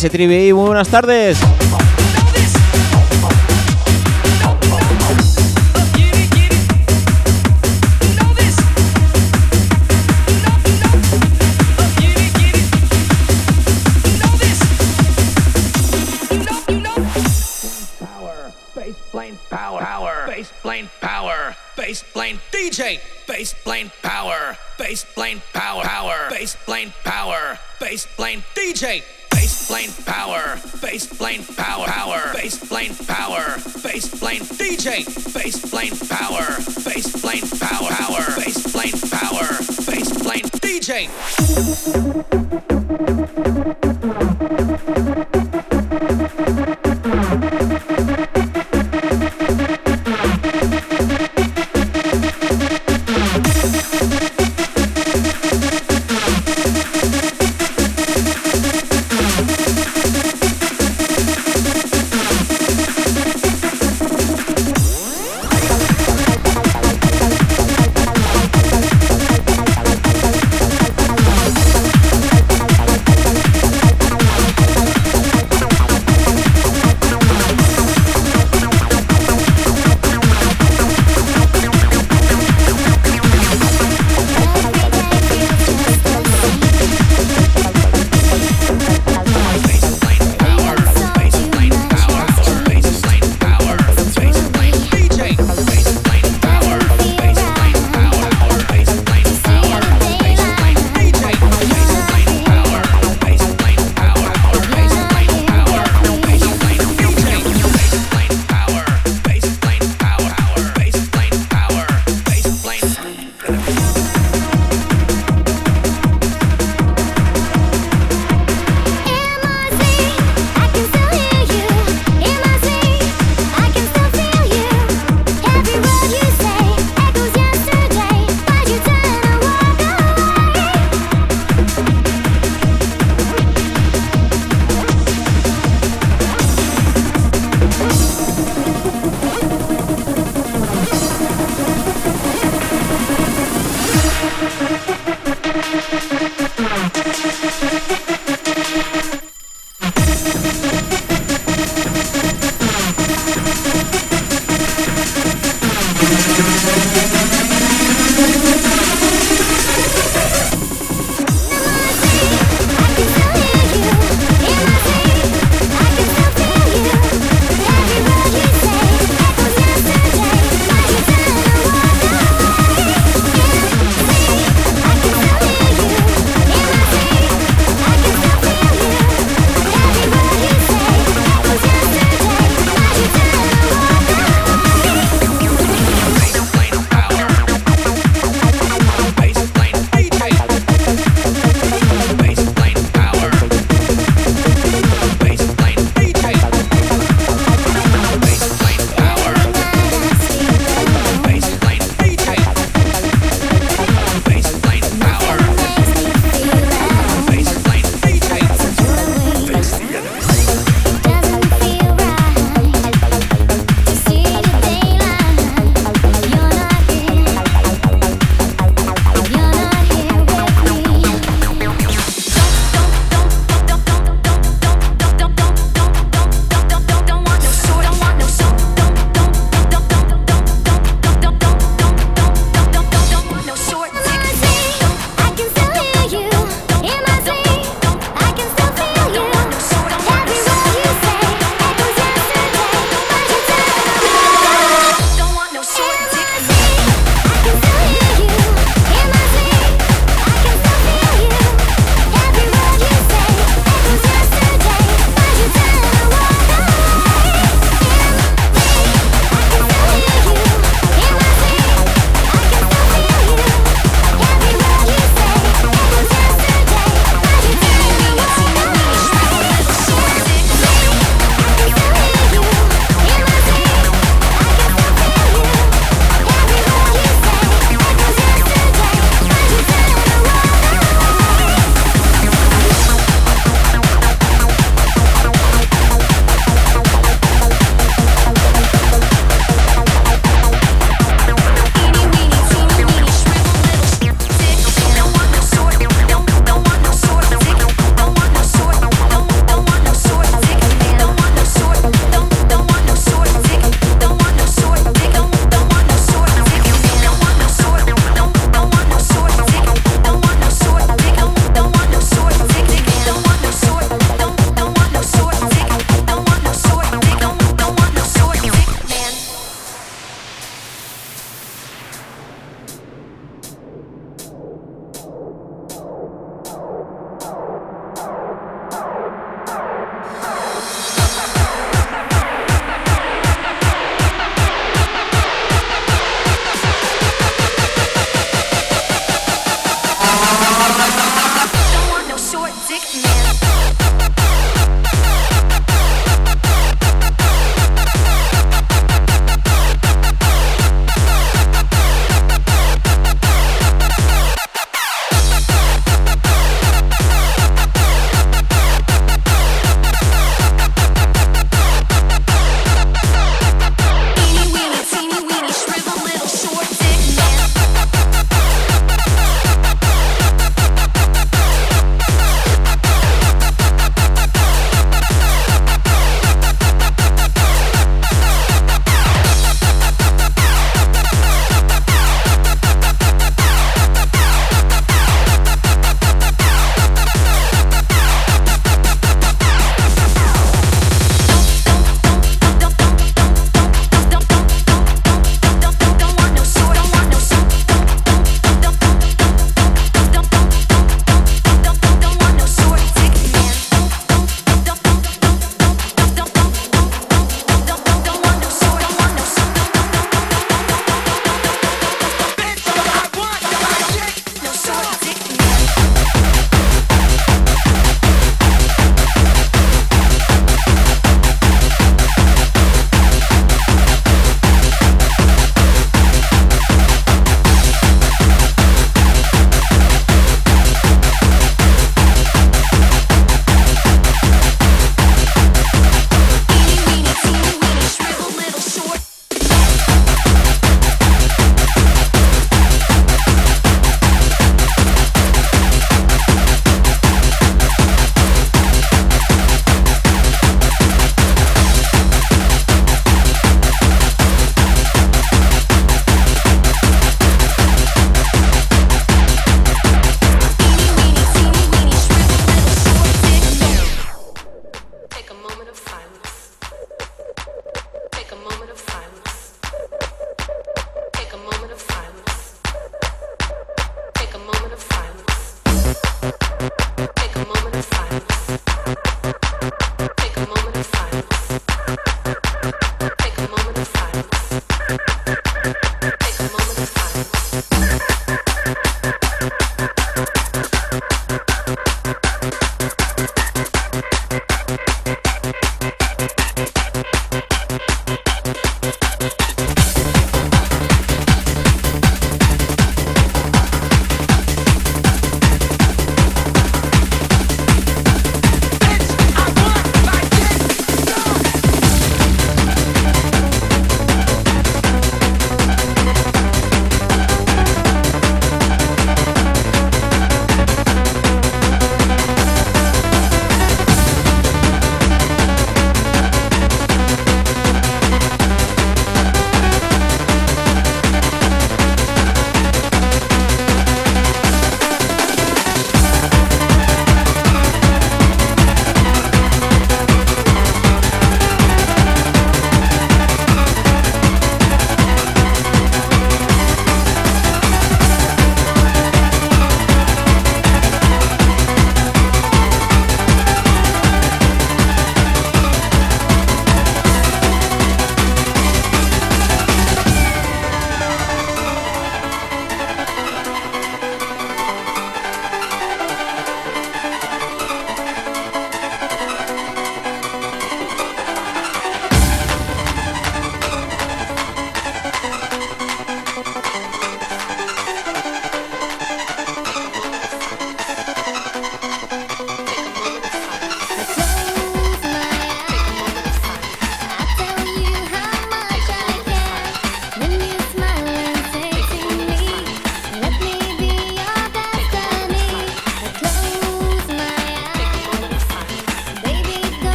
STRIBI, muy buenas tardes.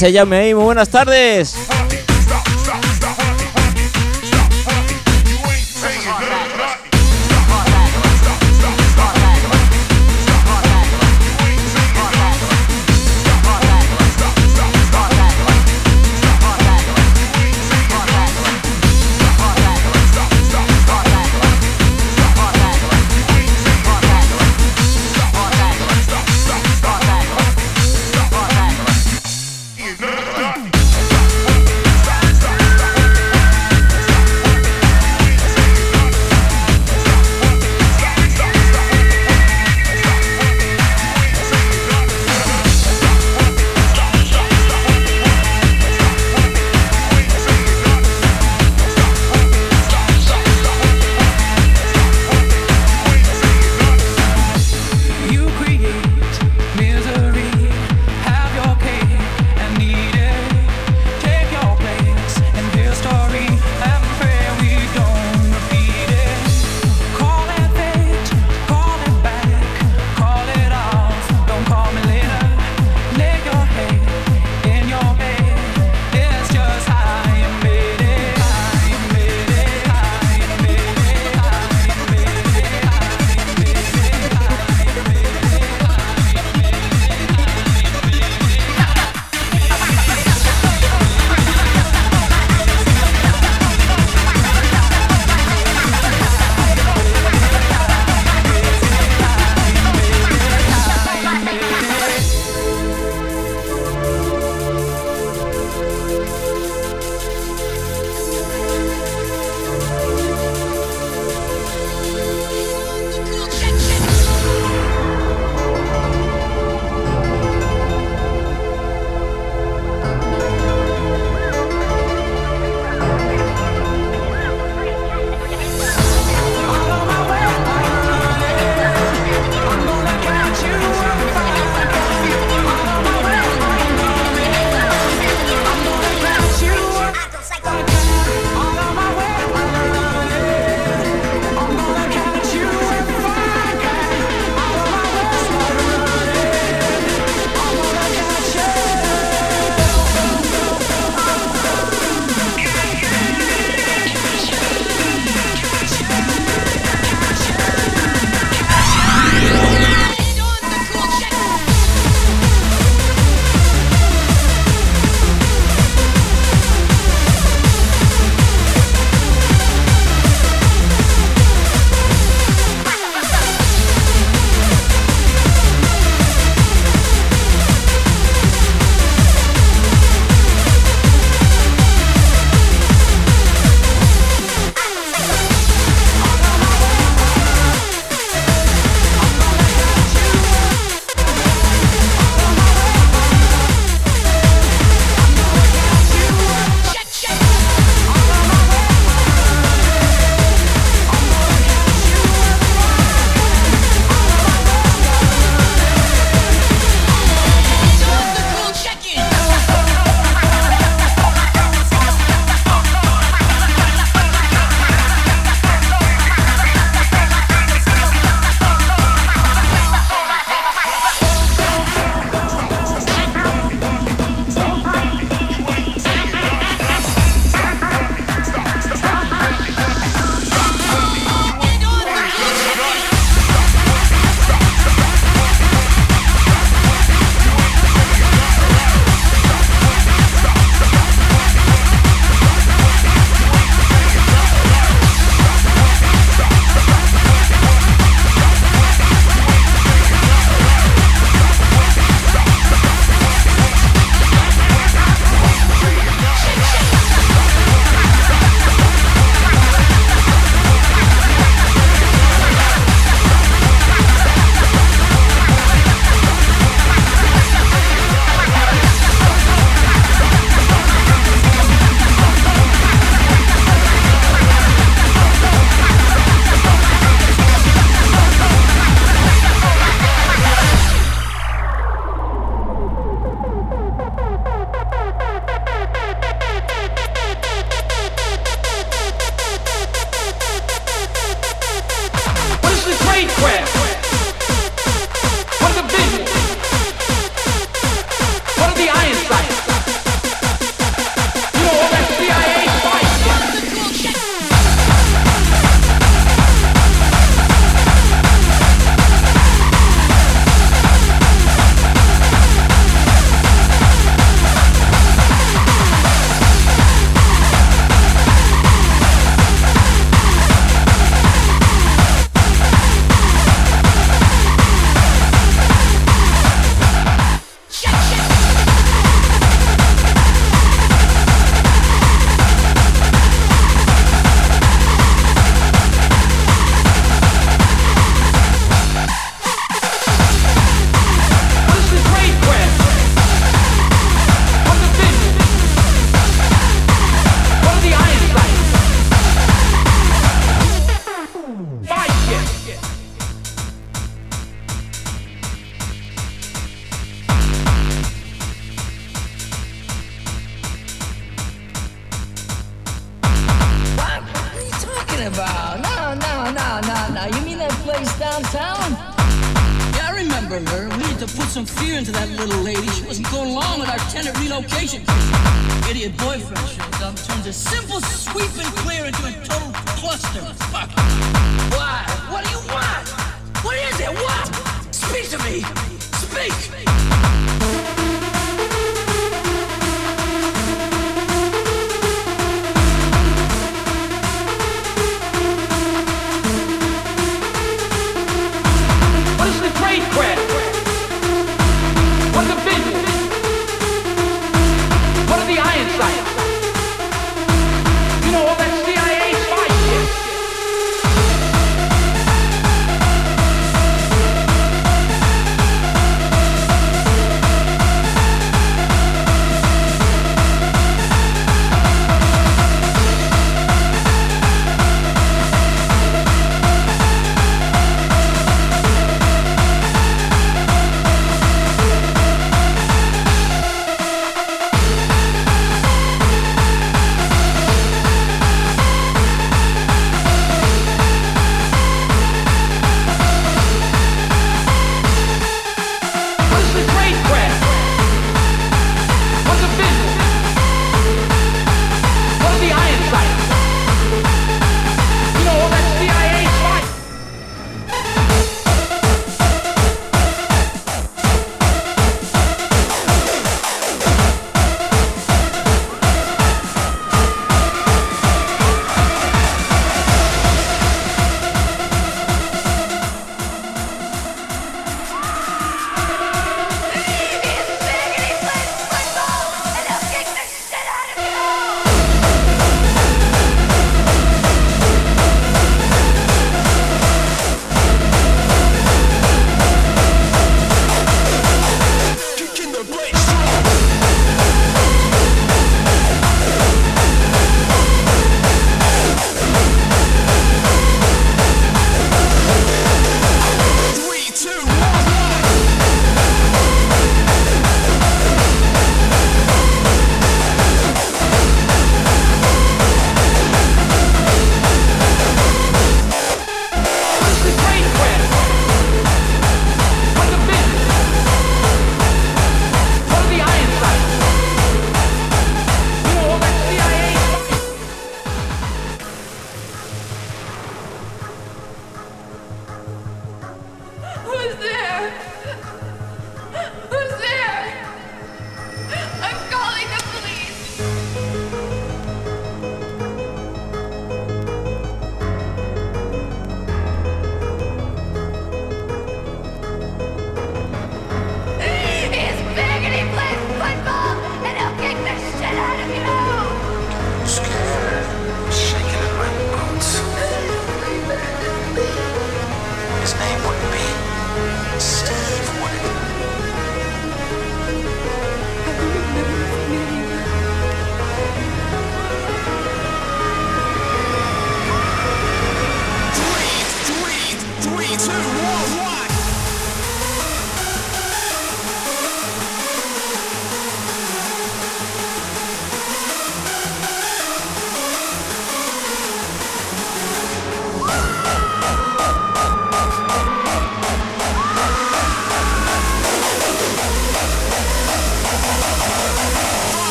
Ese llame ahí, muy buenas tardes.